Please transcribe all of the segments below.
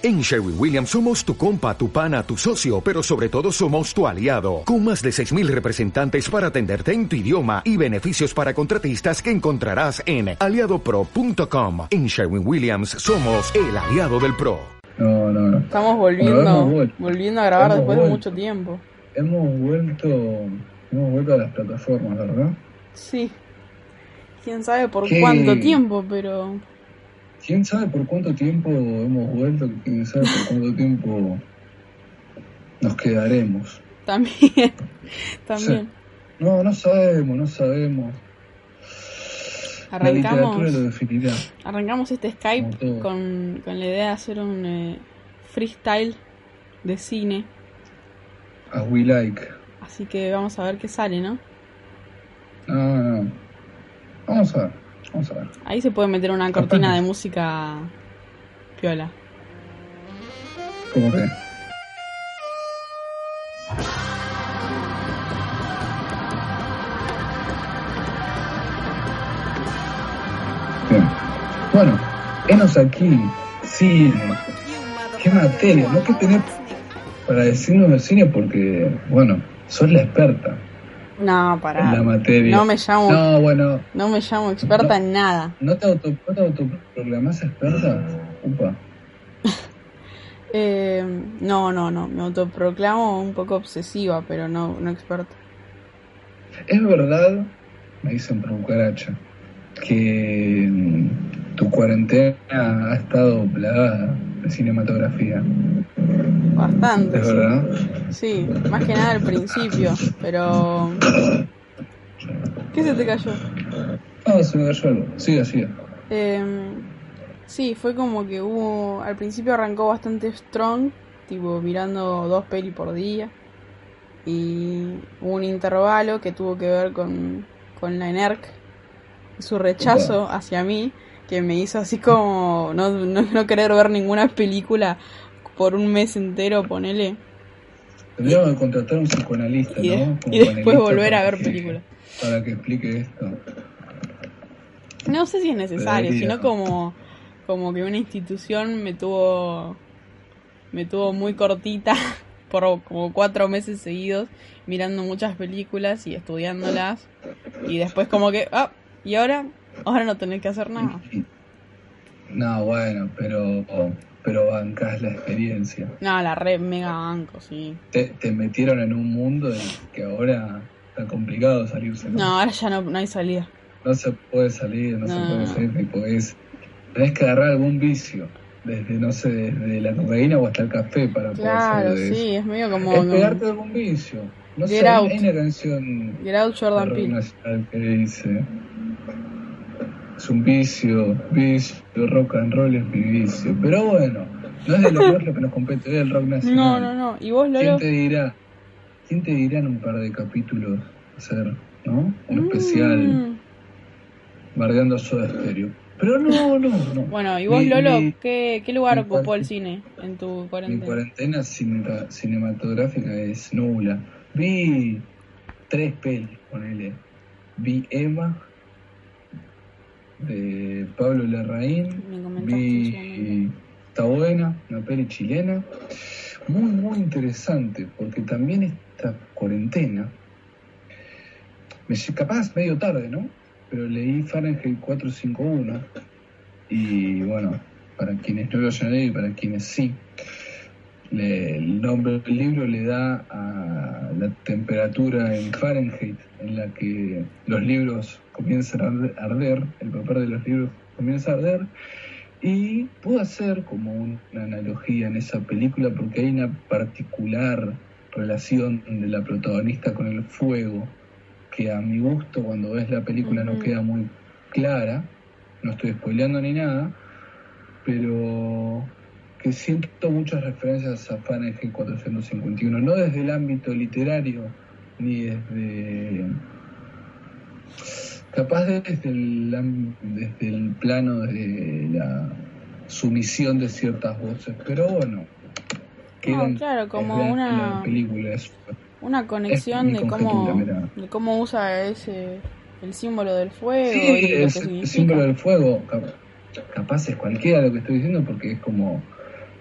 En Sherwin Williams somos tu compa, tu pana, tu socio, pero sobre todo somos tu aliado, con más de 6.000 representantes para atenderte en tu idioma y beneficios para contratistas que encontrarás en aliadopro.com. En Sherwin Williams somos el aliado del PRO. No, no, no. Estamos volviendo, volviendo a grabar después de mucho tiempo. Hemos vuelto, hemos vuelto a las plataformas, ¿verdad? Sí. Quién sabe por cuánto tiempo, pero quién sabe por cuánto tiempo hemos vuelto, quién sabe por cuánto tiempo nos quedaremos. También, también. no, no sabemos, no sabemos. Arrancamos, lo este Skype con, con, la idea de hacer un eh, freestyle de cine. As we like. Así que vamos a ver qué sale, ¿no? No, no. Vamos a ver. Vamos a ver. Ahí se puede meter una cortina de música piola. ¿Cómo que? Bien. Bueno, enos aquí, cine. ¿Qué materia? ¿No? ¿Qué tenés para decirnos del cine? Porque, bueno, sos la experta. No, para. la materia. No me llamo. No, bueno. No me llamo experta en nada. ¿No te, auto, autoproclamas experta? Upa. eh, no, no, no. Me autoproclamo un poco obsesiva, pero no, no experta. Es verdad, me dicen por cucaracha, que mm, tu cuarentena ha estado plagada de cinematografía. Bastante. ¿Es verdad? Sí, más que nada al principio, pero... ¿Qué se te cayó? Ah, se me cayó algo. Siga, siga. Eh, sí, fue como que hubo... Al principio arrancó bastante strong, tipo mirando dos pelis por día. Y hubo un intervalo que tuvo que ver con, con la ENERC, su rechazo hacia mí, que me hizo así como no, no, no querer ver ninguna película por un mes entero, ponele. Tendríamos que contratar a un psicoanalista, ¿no? y después volver a ver películas. Para que explique esto. No sé si es necesario, sino como, como que una institución me tuvo, me tuvo muy cortita por como cuatro meses seguidos mirando muchas películas y estudiándolas y después como que, ah, y ahora, ahora no tenés que hacer nada. No, bueno, pero pero bancas la experiencia. No, la red mega banco, sí. Te, metieron en un mundo que ahora está complicado salirse. No, ahora ya no, hay salida. No se puede salir, no, se puede salir, ni podés. Tenés que agarrar algún vicio. Desde, no sé, desde la cocaína o hasta el café para claro, poder salir sí, es medio como... Es pegarte algún vicio. No sé, hay una canción... Get out Jordan Peele. que dice es un vicio, vicio, rock and roll es mi vicio. Pero bueno, no es de lo lo que nos compete, es del rock nacional. No, no, no. ¿Y vos, Lolo? ¿Quién te dirá? ¿Quién te dirá en un par de capítulos hacer, ¿no? Un especial mm. bardeando Soda Stereo. Pero no, no, no. Bueno, ¿y vos, Lolo, ¿qué, qué lugar ocupó el cine en tu cuarentena? Mi cuarentena cinematográfica es nula. Vi tres pelis, ponele. Vi Emma, de Pablo Larraín. Vi Está buena, una peli chilena. Muy, muy interesante, porque también esta cuarentena, me capaz medio tarde, ¿no? Pero leí Fahrenheit 451 y bueno, para quienes no lo hayan leído y para quienes sí, el nombre del libro le da a la temperatura en Fahrenheit en la que los libros comienzan a arder, el papel de los libros comienza a arder, y puedo hacer como una analogía en esa película porque hay una particular relación de la protagonista con el fuego que a mi gusto cuando ves la película no queda muy clara, no estoy spoileando ni nada, pero que siento muchas referencias a Fahrenheit 451, no desde el ámbito literario, ni desde capaz desde el, desde el plano de la sumisión de ciertas voces, pero bueno. claro, como una película una conexión de cómo, de cómo usa ese el símbolo del fuego y el símbolo del fuego capaz es cualquiera lo que estoy diciendo porque es como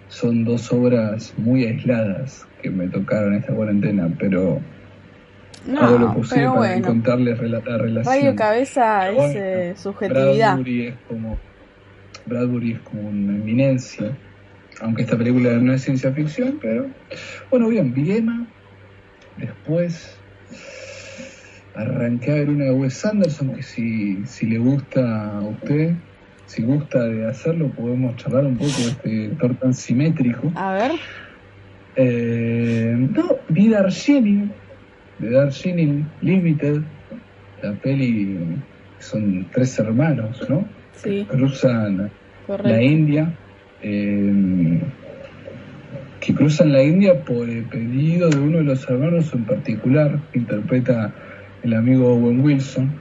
son dos obras muy aisladas que me tocaron esta cuarentena, pero no, hago lo posible para contarles la relación. Radio Cabeza es eh, subjetividad. Bradbury es como Bradbury es como una eminencia, aunque esta película no es ciencia ficción, pero bueno, bien, Viena, después arranqué a ver una de Wes Anderson que si, si le gusta a usted si gusta de hacerlo, podemos charlar un poco de este director tan simétrico. A ver. Eh, no, vi Darjeeling, de Darjeeling Limited, la peli son tres hermanos, ¿no? Sí. cruzan la India. Eh, que cruzan la India por el pedido de uno de los hermanos en particular, que interpreta el amigo Owen Wilson.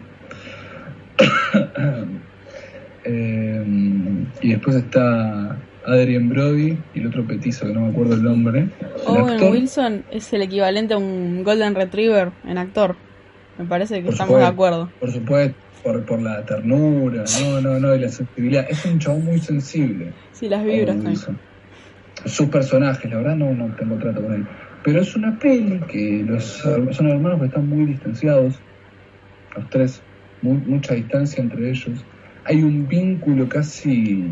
Eh, y después está Adrian Brody y el otro petizo que no me acuerdo el nombre. Owen Wilson es el equivalente a un Golden Retriever en actor. Me parece que estamos de acuerdo. Por supuesto, por, por, la ternura, no, no, no, y la sensibilidad. Es un chabón muy sensible. Sí, las vibras también. Sus personajes, la verdad no, no tengo trato con él. Pero es una peli que los son hermanos que están muy distanciados, los tres, mucha distancia entre ellos hay un vínculo casi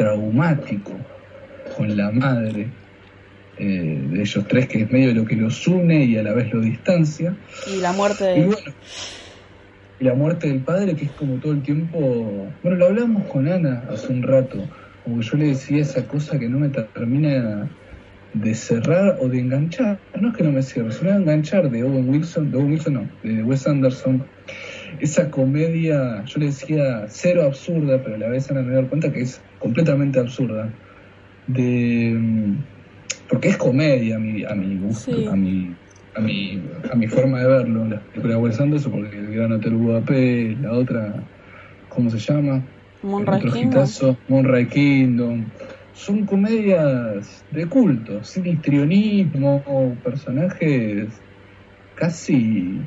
traumático con la madre eh, de ellos tres, que es medio lo que los une y a la vez lo distancia. Y la muerte de... Y bueno, y la muerte del padre, que es como todo el tiempo... Bueno, lo hablamos con Ana hace un rato, como yo le decía esa cosa que no me termina de cerrar o de enganchar. No es que no me cierre, sino de enganchar de Owen Wilson, de Owen Wilson no, de Wes Anderson, esa comedia, yo le decía cero absurda, pero a la vez me dar cuenta que es completamente absurda. De, porque es comedia a mi, a mi gusto, a, mi, a, mi, a mi forma de verlo. La película de Wes Anderson, porque el Gran Hotel Budapest, la otra, ¿cómo se llama? Moonrise Kingdom. Moonrise Kingdom. Son comedias de culto, sin histrionismo, personajes casi,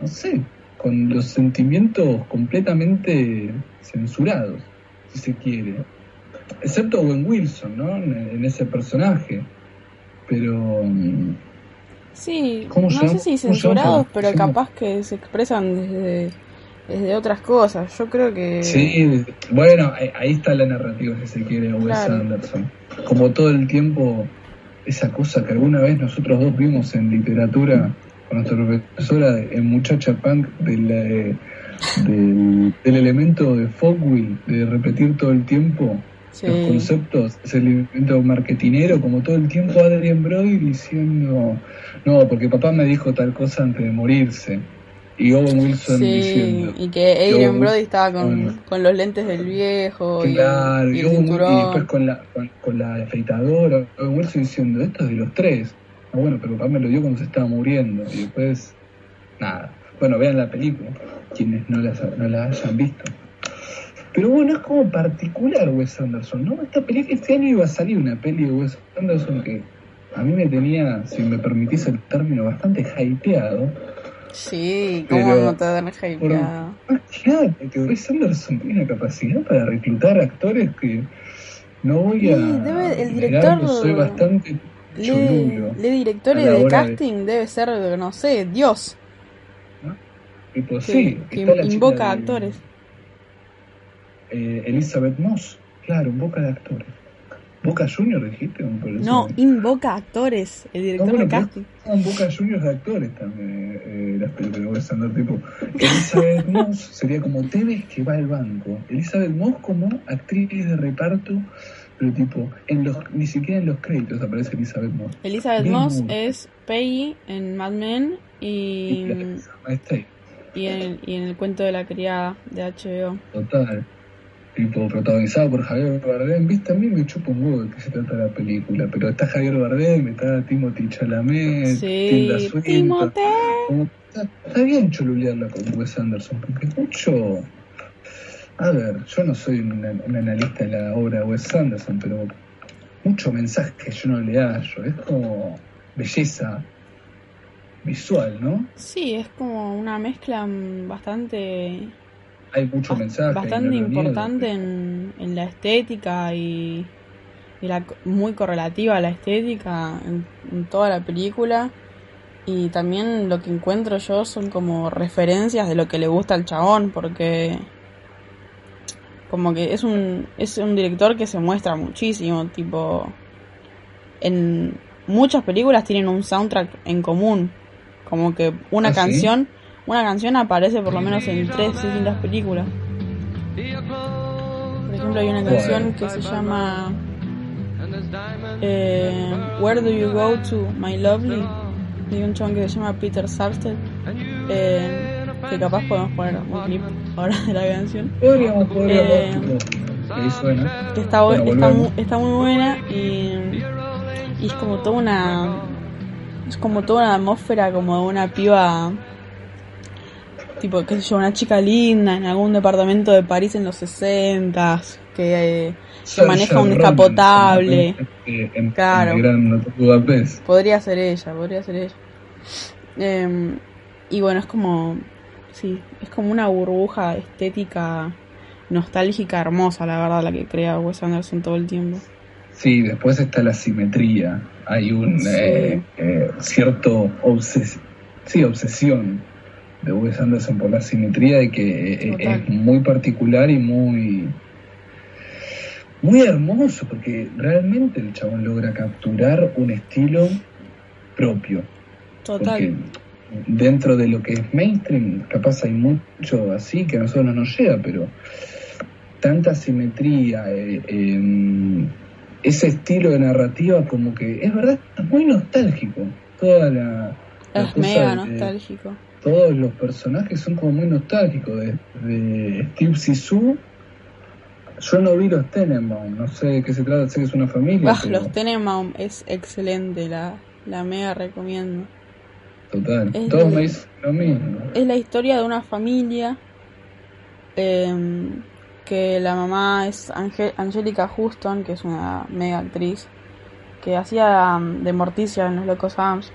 no sé, con los sentimientos completamente censurados, si se quiere. Excepto Owen Wilson, ¿no? En, ese personaje. Pero... Mm, sí, no sé si censurados, pero capaz que se expresan desde, desde otras cosas. Yo creo que... Sí, bueno, ahí está la narrativa, si se quiere, Wes Anderson. Como todo el tiempo, esa cosa que alguna vez nosotros dos vimos en literatura nuestra profesora en Muchacha Punk del, del, elemento de Fogwill, de repetir todo el tiempo los conceptos, ese elemento marketinero, como todo el tiempo Adrian Brody diciendo, no, porque papá me dijo tal cosa antes de morirse. Y Owen Wilson diciendo. Y que Adrian Brody estaba con, con, los lentes del viejo. Claro, y, después con la, con, la afeitadora. Owen Wilson diciendo, esto es de los tres. Ah, bueno, pero papá me lo dio cuando se estaba muriendo. Y después, nada. Bueno, vean la película, quienes no la, no la hayan visto. Pero bueno, es como particular Wes Anderson, ¿no? Esta película, este año iba a salir una peli de Wes Anderson que a mí me tenía, si me permitís el término, bastante hypeado. Sí, ¿cómo no te dan hypeado? Claro, que Wes Anderson tiene una capacidad para reclutar actores que no voy a... Sí, debe, el director... soy bastante le, le directores de casting debe ser, no sé, Dios. ¿No? sí, que invoca actores. Eh, Elizabeth Moss, claro, invoca de actores. Boca Junior dijiste, No, invoca actores, el director de casting. Son Boca Juniors de actores también, eh, las películas de tipo. Elizabeth Moss sería como Tevez que va al banco. Elizabeth Moss como actriz de reparto pero tipo, en los, ni siquiera en los créditos aparece Elizabeth Moss. Elizabeth Moss es Peggy en Mad Men y, y, en, y en el cuento de la criada de HBO. Total. Tipo, protagonizado por Javier Bardem. Viste, a mí me chupa un huevo de qué se trata la película, pero está Javier Bardem, está Timothy Chalamet, sí, Timothy. está, está, bien cholulearla con Wes Anderson, porque mucho a ver, yo no soy un, analista de la obra de Wes Anderson, pero mucho mensaje que yo no le hallo. Es como belleza visual, ¿no? Sí, es como una mezcla bastante. Hay mucho mensaje. Bastante importante en, en, la estética y, era muy correlativa a la estética en, toda la película. Y también lo que encuentro yo son como referencias de lo que le gusta al chabón, porque como que es un, es un director que se muestra muchísimo, tipo, en muchas películas tienen un soundtrack en común, como que una ¿Ah, canción, una canción aparece por lo menos en tres distintas películas. Por ejemplo, hay una canción que se llama eh, Where Do You Go To, My Lovely, de un chabón que se llama Peter Sabsted. Eh, que capaz podemos poner un clip ahora de la canción. Podríamos. Eh, que está, está muy buena y, y es como toda una es como toda una atmósfera como de una piba tipo qué sé yo una chica linda en algún departamento de París en los 60 que, eh, maneja un escapotable claro podría ser ella podría ser ella eh, y bueno es como sí, es como una burbuja estética nostálgica hermosa, la verdad, la que crea Wes Anderson todo el tiempo. Sí, después está la simetría. Hay un eh, eh, cierto sí, obsesión de Wes Anderson por la simetría de que eh, es muy particular y muy muy hermoso porque realmente el chabón logra capturar un estilo propio. Total. Dentro de lo que es mainstream, capaz hay mucho así que a nosotros no nos llega, pero tanta simetría, eh, em, ese estilo de narrativa como que es verdad, es muy nostálgico. Toda la... Es mega nostálgico. Todos los personajes son como muy nostálgicos, de Steve Sisu. Yo no vi los Tenenbaum, no sé de qué se trata, sé que es una familia. Los Tenenbaum es excelente, la, la mega recomiendo. Total, es todos me dicen lo mismo. Es la historia de una familia em, que la mamá es Angélica Houston, que es una mega actriz, que hacía um, de Morticia en Los Locos Adams.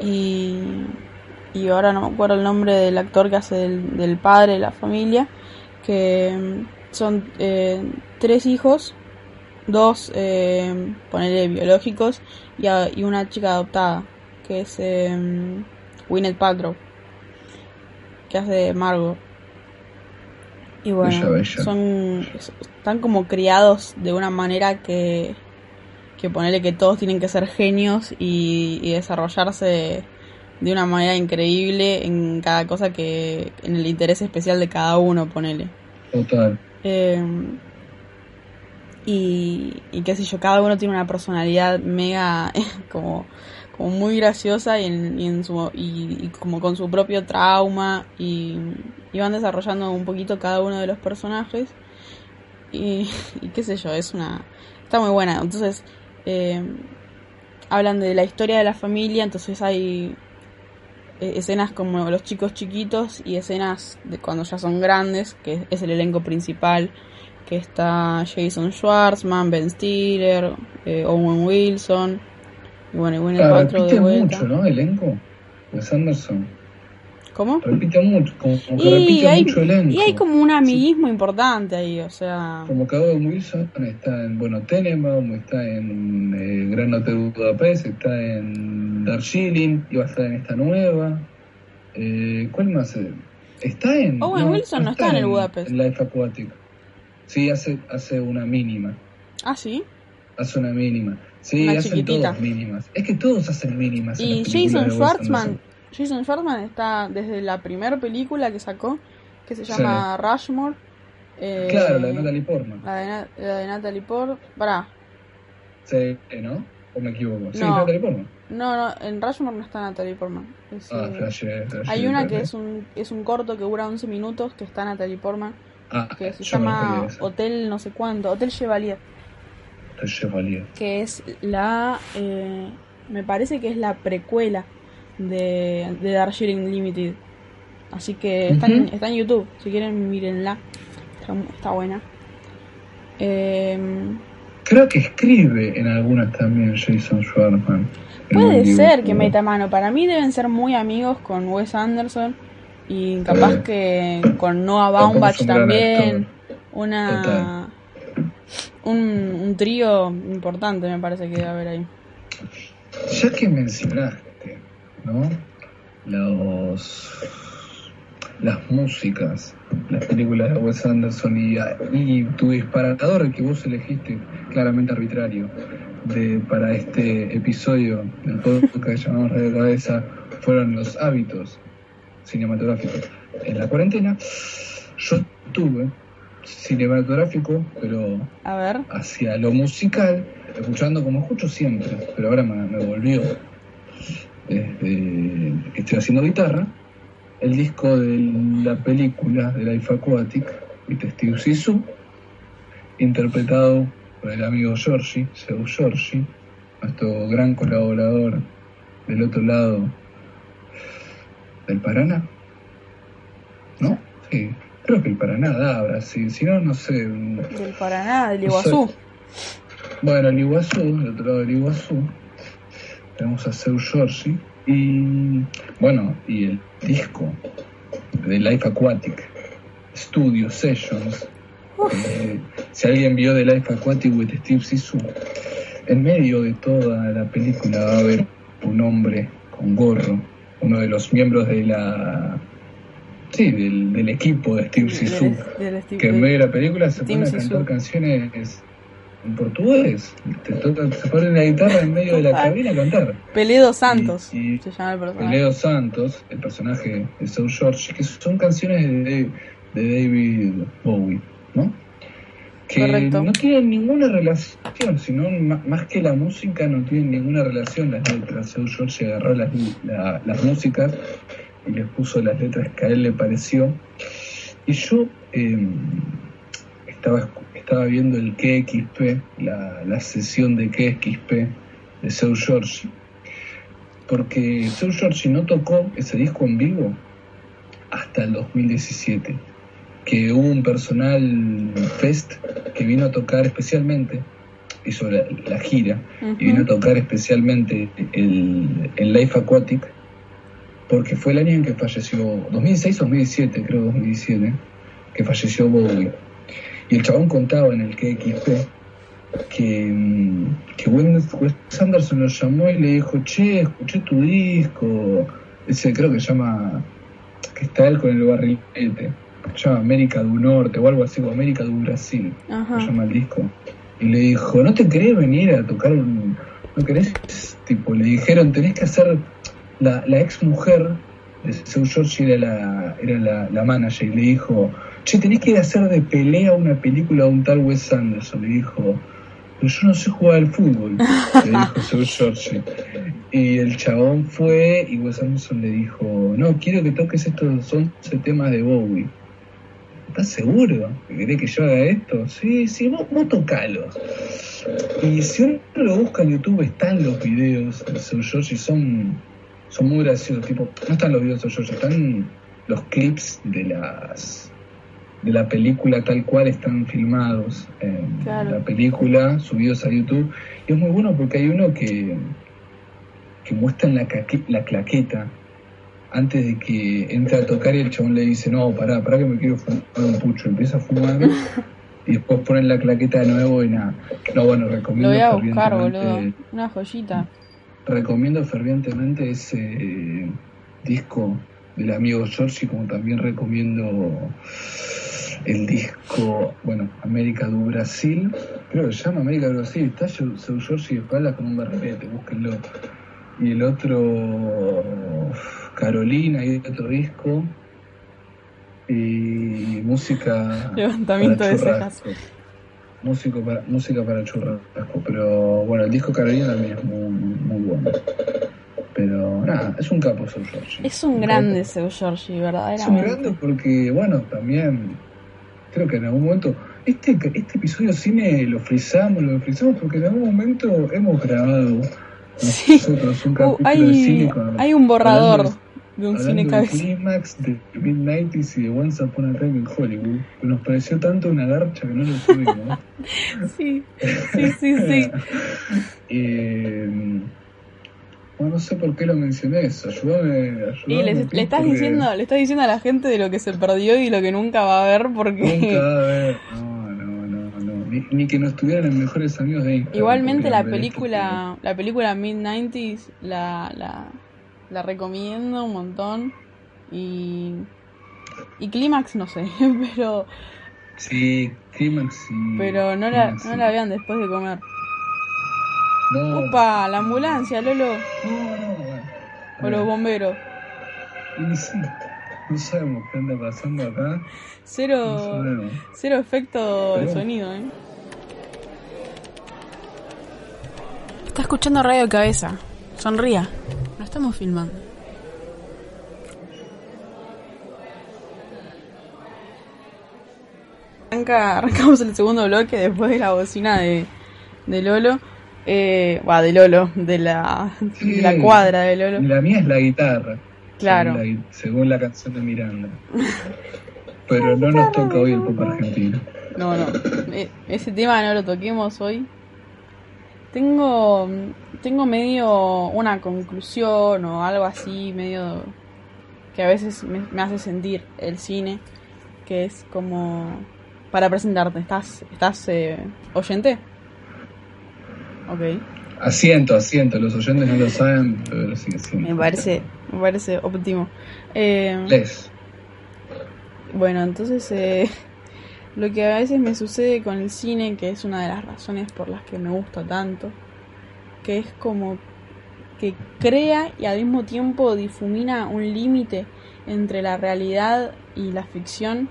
y, y ahora no me acuerdo el nombre del actor que hace del, padre de la familia, que em, son eh, tres hijos, dos, eh, ponele, biológicos y, y una chica adoptada que es eh, Gwyneth Paltrow, que hace Margot. Y bueno, son están como criados de una manera que que ponerle que todos tienen que ser genios y, desarrollarse de una manera increíble en cada cosa que en el interés especial de cada uno, ponele. Total. Eh, y, y qué sé yo, cada uno tiene una personalidad mega como como muy graciosa y, en, su, y, como con su propio trauma y, van desarrollando un poquito cada uno de los personajes y, qué sé yo, es una... está muy buena, entonces eh, hablan de la historia de la familia, entonces hay eh, escenas como los chicos chiquitos y escenas de cuando ya son grandes, que es el elenco principal, que está Jason Schwartzman, Ben Stiller, eh, Owen Wilson, bueno, y bueno, claro, repite de vuelta. mucho, ¿no? Elenco. Wes Anderson. ¿Cómo? Repite mucho, como, que repite hay, mucho elenco. Y hay como un amiguismo importante ahí, o sea... Como que Owen Wilson está en, bueno, Tenenbaum, está en eh, Gran Hotel Budapest, está en Darjeeling, y va a estar en esta nueva. Eh, ¿Cuál más? Está en... Owen Wilson no está, en el Budapest. En Life Aquatic. Sí, hace, hace una mínima. ¿Ah, sí? Hace una mínima. Sí, hacen todos mínimas. Es que todos hacen mínimas. Y Jason Schwartzman, Jason Schwartzman está desde la primera película que sacó, que se llama Rushmore. Eh, claro, la de Natalie Portman. La de, la de Natalie Portman. Pará. Sí, ¿no? ¿O me equivoco? Sí, no, Natalie Portman. No, no, en Rushmore no está Natalie Portman. ah, eh, Hay una que es un, es un corto que dura 11 minutos que está Natalie Portman. Ah, que se llama Hotel no sé cuánto, Hotel Chevalier. Que es la. Eh, me parece que es la precuela de, de Darjeeling Limited. Así que está, en, está en YouTube. Si quieren, mírenla. Está, buena. Em, Creo que escribe en algunas también Jason Schwartzman. Puede ser que meta mano. Para mí deben ser muy amigos con Wes Anderson. Y capaz que con Noah Baumbach también. Una un, trío importante, me parece que debe haber ahí. Ya que mencionaste, ¿no? Los, las músicas, las películas de Wes Anderson y, y tu disparador que vos elegiste, claramente arbitrario, de, para este episodio del podcast que llamamos Radio Cabeza, fueron los hábitos cinematográficos en la cuarentena. Yo tuve cinematográfico, pero a ver. hacia lo musical, escuchando como escucho siempre, pero ahora me, volvió desde que estoy haciendo guitarra, el disco de la película de Life Aquatic, Steve Sisu, interpretado por el amigo Giorgi, Seu Giorgi, nuestro gran colaborador del otro lado del Paraná. ¿No? Sí, Creo que el Paraná da Brasil, si no, no sé. Del Paraná, del Iguazú. Bueno, el Iguazú, del otro lado del Iguazú, tenemos a Seu Giorgi y, bueno, y el disco de Life Aquatic, Studio Sessions. Eh, si alguien vio The Life Aquatic with Steve Sisu, en medio de toda la película va a haber un hombre con gorro, uno de los miembros de la Sí, del, equipo de Steve Sisu, que en medio de la película se pone a cantar canciones en portugués. se pone la guitarra en medio de la cabina a cantar. Peledo Santos se llama el personaje. Peledo Santos, el personaje de South George, que son canciones de, David Bowie, ¿no? Que no tienen ninguna relación, sino más que la música no tienen ninguna relación las letras. South George agarró las, las músicas y le puso las letras que a él le pareció. Y yo em, estaba, estaba viendo el KXP, la, la sesión de KXP de Seu Giorgi, porque Seu Giorgi no tocó ese disco en vivo hasta el 2017, que hubo un personal fest que vino a tocar especialmente hizo la, la gira y vino a tocar especialmente el, el Life Aquatic porque fue el año en que falleció, 2006 o 2007, creo 2017, que falleció Bowie. Y el chabón contaba en el KXP que, mm, que Wes Anderson lo llamó y le dijo, che, escuché tu disco, ese creo que se llama, que está él con el barrilete, se llama América del Norte o algo así, o América del Brasil, se llama el disco. Y le dijo, ¿no te querés venir a tocar un... ¿No querés? Tipo, le dijeron, tenés que hacer la, la ex mujer de Seu George era, la, era la, manager y le dijo, che, tenés que ir a hacer de pelea una película de un tal Wes Anderson. Le dijo, pero yo no sé jugar al fútbol, le dijo Seu George. Y el chabón fue y Wes Anderson le dijo, no, quiero que toques estos 11 temas de Bowie. ¿Estás seguro? ¿Querés que yo haga esto? Sí, sí, vos, vos tocalos. Y si uno lo busca en YouTube, están los videos de Seu George son son muy graciosos, tipo, no están los videos de George, están los clips de las de la película tal cual están filmados en la película, subidos a YouTube. Y es muy bueno porque hay uno que, que muestra la, la claqueta antes de que entre a tocar y el chabón le dice, no, pará, pará que me quiero fumar un pucho. Empieza a fumar y después ponen la claqueta de nuevo y nada. No, bueno, recomiendo. Lo voy a buscar, boludo. Una joyita recomiendo fervientemente ese eh, disco del amigo Giorgi, como también recomiendo el disco, bueno, América do Brasil, creo que se llama América do Brasil, está Seu Giorgi de espaldas con un barrilete, búsquenlo. Y el otro, Carolina, y otro disco, y música... Levantamiento de cejas músico para, música para churrasco, pero bueno, el disco Carolina también es muy, muy, bueno. Pero nada, es un capo Seu Giorgi. Es un grande Seu Giorgi, verdaderamente. Es un grande porque, bueno, también creo que en algún momento, este, este episodio cine lo frizamos, lo frizamos porque en algún momento hemos grabado nosotros un uh, capítulo hay, de cine Hay un borrador de un cine de clímax de mid-90s y de Once Upon a Time in Hollywood. Nos pareció tanto una garcha que no lo subimos. sí, sí, sí, sí. eh, bueno, no sé por qué lo mencioné eso. Ayúdame. ayúdame y le, le estás diciendo, le estás diciendo a la gente de lo que se perdió y lo que nunca va a ver porque. Nunca va a ver. No, no, no, no. ni, que no estuvieran en mejores amigos de Instagram. Igualmente la película, la película Mid 90s la, la, la recomiendo un montón y y Clímax no sé, pero Sí, Clímax sí. Pero no la, no la vean después de comer. No. Opa, la ambulancia, Lolo. No, no, O los bomberos. No sabemos qué anda pasando acá. Cero, cero efecto de sonido, ¿eh? Está escuchando Radio Cabeza. Sonría. Estamos filmando. arrancamos el segundo bloque después de la bocina de, de Lolo. Eh, de Lolo, de la, la cuadra de Lolo. La mía es la guitarra. Claro. Según la, canción de Miranda. Pero no nos toca hoy el pop argentino. No, no. E, ese tema no lo toquemos hoy. Tengo, tengo medio una conclusión o algo así, medio que a veces me hace sentir el cine, que es como para presentarte. ¿Estás, estás eh, oyente? Ok. Asiento, asiento. Los oyentes no lo saben, pero sí Me parece, me parece óptimo. Eh, Bueno, entonces eh, lo que a veces me sucede con el cine, que es una de las razones por las que me gusta tanto, que es como que crea y al mismo tiempo difumina un límite entre la realidad y la ficción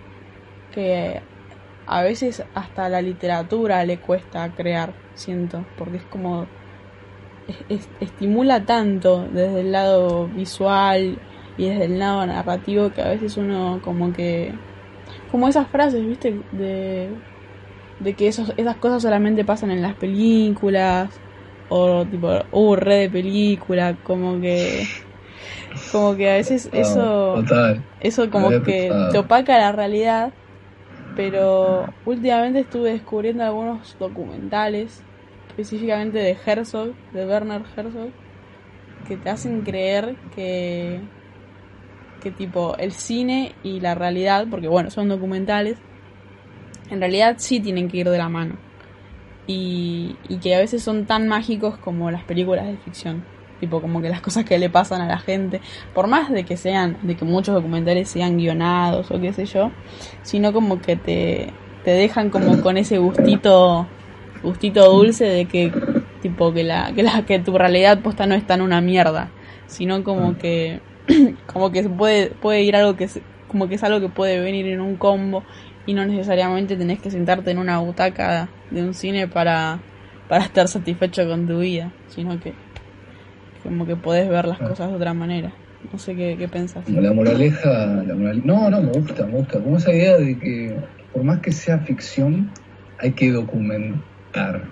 que a veces hasta la literatura le cuesta crear, siento, porque es como estimula tanto desde el lado visual y desde el lado narrativo que a veces uno como que como esas frases, ¿viste? De de que esos, esas cosas solamente pasan en las películas o tipo, uh, red de película, como que como que a veces eso eso como que te opaca la realidad pero últimamente estuve descubriendo algunos documentales, específicamente de Herzog, de Werner Herzog, que te hacen creer que, que tipo el cine y la realidad, porque bueno, son documentales, en realidad sí tienen que ir de la mano. Y, y que a veces son tan mágicos como las películas de ficción tipo como que las cosas que le pasan a la gente, por más de que sean, de que muchos documentales sean guionados o qué sé yo, sino como que te, te dejan como con ese gustito, gustito dulce de que tipo que la, que la, que tu realidad posta no está en una mierda, sino como que, como que puede, puede ir algo que como que es algo que puede venir en un combo y no necesariamente tenés que sentarte en una butaca de un cine para, para estar satisfecho con tu vida, sino que como que podés ver las cosas de otra manera. No sé qué, qué pensás. La moraleja, no, no, me gusta, me gusta. Como esa idea de que por más que sea ficción, hay que documentar.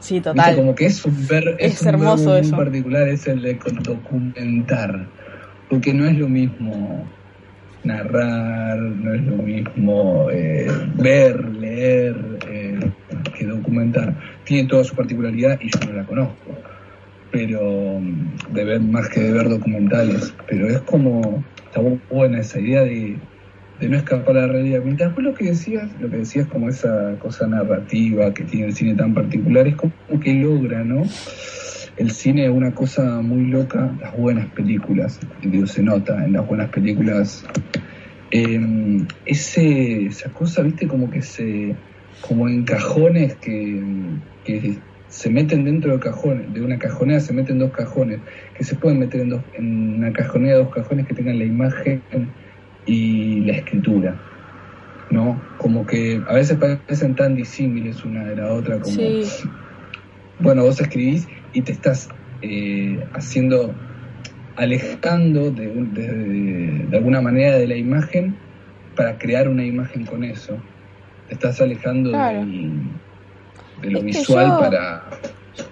Sí, total. Como que es un ver, es, hermoso eso. Muy particular es el de documentar. Porque no es lo mismo narrar, no es lo mismo eh, ver, leer, eh, que documentar. Tiene toda su particularidad y yo no la conozco pero de ver más que de ver documentales, pero es como, está buena esa idea de, no escapar a la realidad. Mientras después lo que decías, lo que decías como esa cosa narrativa que tiene el cine tan particular, es como que logra, ¿no? El cine es una cosa muy loca, las buenas películas, digo, se nota en las buenas películas, em, ese, esa cosa, viste, como que se, como en cajones que, que se meten dentro de cajones, de una cajonera se meten dos cajones, que se pueden meter en, dos, en una cajonera dos cajones que tengan la imagen y la escritura, ¿no? Como que a veces parecen tan disímiles una de la otra, como, bueno, vos escribís y te estás eh, haciendo, alejando de, de, de, alguna manera de la imagen para crear una imagen con eso. Te estás alejando de de lo visual para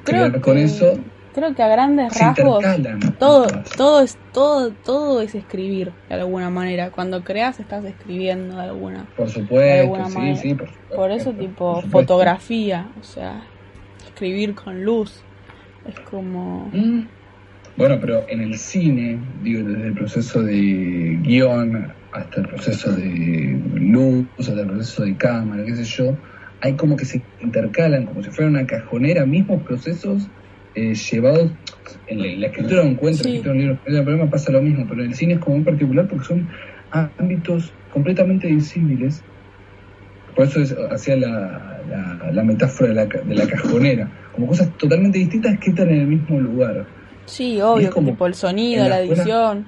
crear con eso. Creo que a grandes rasgos todo, todo es todo todo es escribir de alguna manera. Cuando creas estás escribiendo de alguna. Por supuesto, sí, sí, por, eso tipo fotografía, o sea, escribir con luz es como. Mm. Bueno, pero en el cine, digo, desde el proceso de guion hasta el proceso de luz, hasta el proceso de cámara, qué sé yo, hay como que se intercalan, como si fuera una cajonera, mismos procesos eh, llevados en la, escritura de un cuento, en un libro, el problema pasa lo mismo, pero en el cine es como muy particular porque son ámbitos completamente disímiles. Por eso hacía la, la, metáfora de la, de la cajonera, como cosas totalmente distintas que están en el mismo lugar. Sí, obvio, como tipo el sonido, la, edición.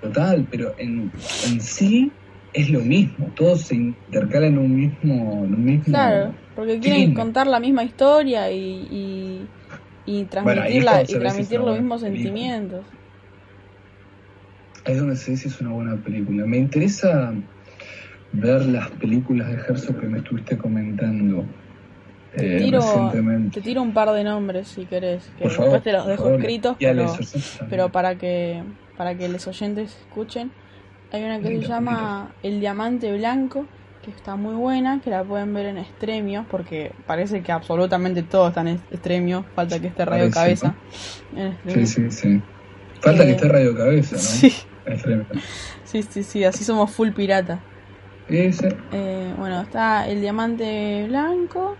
Total, pero en, en sí es lo mismo, todos se intercalan en un mismo, en un mismo Claro, porque quieren contar la misma historia y, y, transmitir, y transmitir los mismos sentimientos. Ahí es donde se dice es una buena película. Me interesa ver las películas de Herzog que me estuviste comentando. Te, eh, tiro, te tiro un par de nombres si querés, que después te los dejo escritos, pero, pero para que para que los oyentes escuchen. Hay una que se llama El Diamante Blanco, que está muy buena, que la pueden ver en Extremio, porque parece que absolutamente todo está en Extremio, falta que esté Radio Cabeza. Sí, sí, sí. Falta que eh, esté Radio Cabeza, ¿no? Sí. Sí, sí, sí, así somos full pirata. Ese. Eh, bueno, está El Diamante Blanco.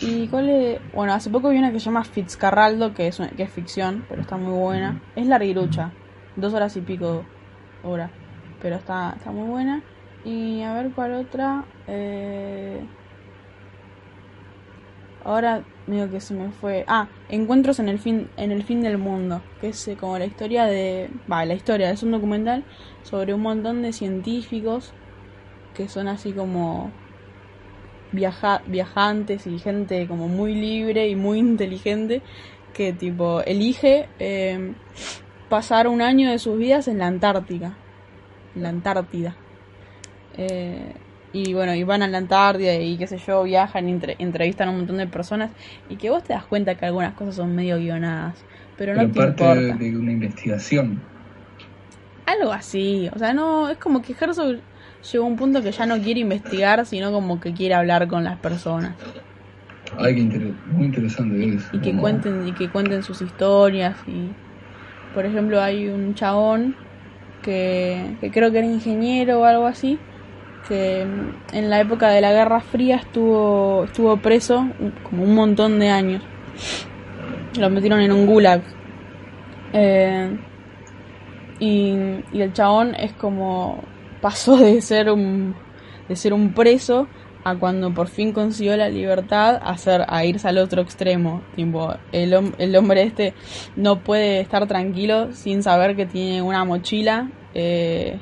Y cuál es? Bueno, hace poco vi una que se llama Fitzcarraldo, que es, que es ficción, pero está muy buena. Es larguirucha, dos horas y pico hora pero está, está muy buena. Y a ver cuál otra. Eh... Ahora medio que se me fue. Ah, Encuentros en el fin, en el fin del mundo. Que es eh, como la historia de. Va, la historia, es un documental sobre un montón de científicos que son así como viaja, viajantes y gente como muy libre y muy inteligente que tipo elige eh, pasar un año de sus vidas en la Antártica la Antártida. Eh, y bueno, y van a la Antártida y qué sé yo, viajan, entrevistan a un montón de personas y que vos te das cuenta que algunas cosas son medio guionadas, pero no te parte importa. de una investigación. Algo así, o sea, no, es como que Herzog llegó un punto que ya no quiere investigar, sino como que quiere hablar con las personas. Ay, qué muy interesante y, que cuenten, y que cuenten sus historias y por ejemplo hay un chabón que, creo que era ingeniero o algo así, que en la época de la Guerra Fría estuvo, estuvo preso como un montón de años. Lo metieron en un gulag. Eh, y, y, el chabón es como pasó de ser un de ser un preso a cuando por fin consiguió la libertad a, hacer, a irse al otro extremo. Tipo, el, el hombre este no puede estar tranquilo sin saber que tiene una mochila eh,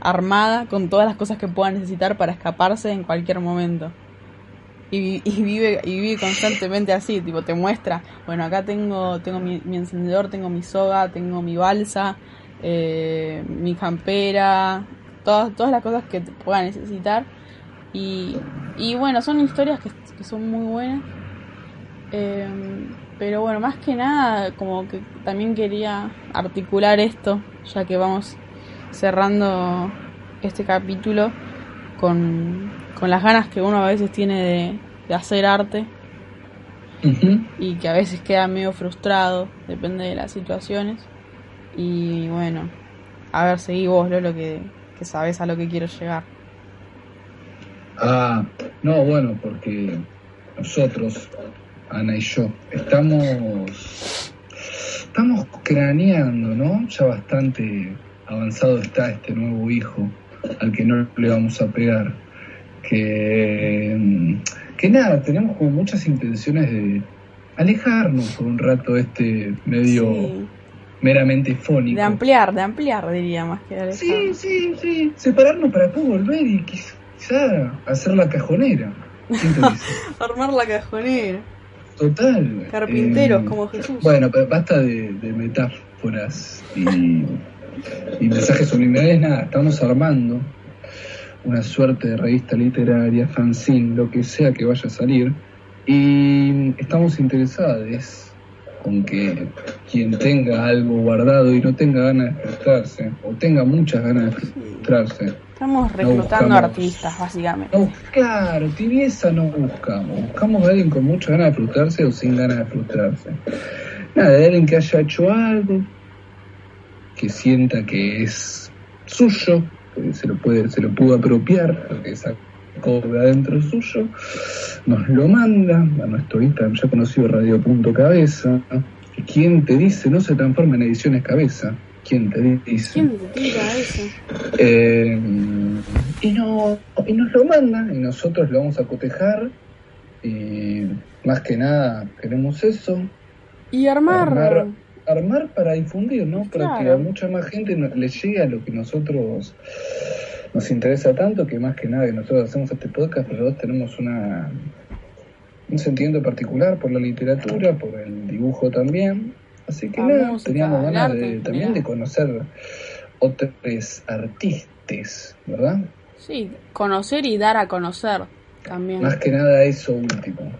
armada con todas las cosas que pueda necesitar para escaparse en cualquier momento. Y, vive y vive constantemente así, tipo te muestra, bueno acá tengo tengo mi, encendedor, tengo mi soga, tengo mi balsa, eh, mi campera, todas todas las cosas que pueda necesitar y, y bueno, son historias que, son muy buenas. Em, pero bueno, más que nada, como que también quería articular esto, ya que vamos cerrando este capítulo con, con las ganas que uno a veces tiene de, hacer arte y que a veces queda medio frustrado, depende de las situaciones. Y bueno, a ver, seguí vos, lo que, que sabes a lo que quiero llegar. Ah, no, bueno, porque nosotros, Ana y yo, estamos, estamos craneando, ¿no? Ya bastante avanzado está este nuevo hijo al que no le vamos a pegar. Que, que nada, tenemos como muchas intenciones de alejarnos por un rato este medio meramente fónico. De ampliar, de ampliar diría más que alejar. Sí, sí, sí. Separarnos para después volver y quizás hacer la cajonera. Armar la cajonera. Total. Carpinteros eh, como Jesús. Bueno, pero basta de, metáforas y, y mensajes subliminales. Nada, estamos armando una suerte de revista literaria, fanzine, lo que sea que vaya a salir. Y estamos interesados con que quien tenga algo guardado y no tenga ganas de frustrarse, o tenga muchas ganas de frustrarse, Estamos reclutando artistas, básicamente. claro, tibieza no buscamos. Buscamos a alguien con mucha ganas de frustrarse o sin ganas de frustrarse. Nada, de alguien que haya hecho algo, que sienta que es suyo, que se lo puede, se lo pudo apropiar, porque de adentro suyo, nos lo manda a nuestro Instagram ya conocido radio.cabeza. ¿Quién te dice no se transforma en ediciones cabeza? ¿Quién te dice? ¿Quién te tira eso? Eh, y, no, y nos lo manda y nosotros lo vamos a cotejar y más que nada queremos eso. Y armar. Armar, para difundir, ¿no? Para que a mucha más gente le llegue a lo que nosotros nos interesa tanto, que más que nada que nosotros hacemos este podcast, pero todos tenemos una un sentimiento particular por la literatura, por el dibujo también. Así que nada, teníamos ganas de, también de conocer otros artistas, ¿verdad? Sí, conocer y dar a conocer también. Más que nada eso último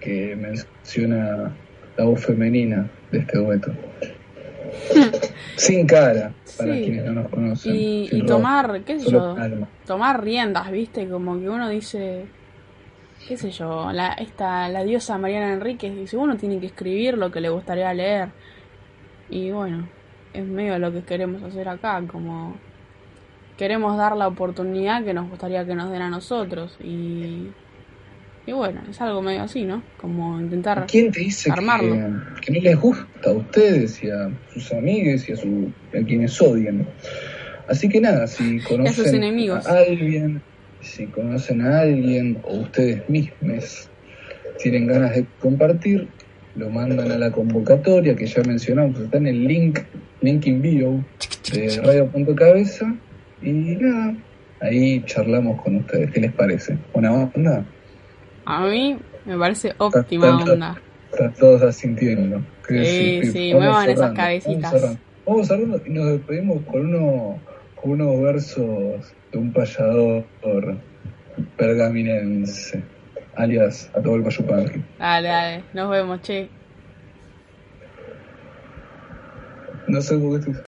que menciona la voz femenina de este dueto. Sin cara, para quienes no nos conocen. Y, tomar, qué sé yo, tomar riendas, ¿viste? Como que uno dice, qué sé yo, la, esta, la diosa Mariana Enríquez dice, uno tiene que escribir lo que le gustaría leer. Y bueno, es medio lo que queremos hacer acá, como queremos dar la oportunidad que nos gustaría que nos den a nosotros. Y y bueno, es algo medio así, ¿no? Como intentar ¿Quién te dice armarlo. Que, no les gusta a ustedes y a sus amigos y a, su, a quienes odian? Así que nada, si conocen a alguien, si conocen a alguien o ustedes mismos tienen ganas de compartir, lo mandan a la convocatoria que ya mencionamos, está en el link, link in bio de radio.cabeza y nada, ahí charlamos con ustedes, ¿qué les parece? ¿Una onda? A mí me parece óptima onda. Están todos asintiendo. Sí, sí, muevan esas cabecitas. Vamos cerrando y nos despedimos con, uno, con unos versos de un payador pergaminense, alias a todo el Payupanqui. Dale, dale, nos vemos, che. No sé por qué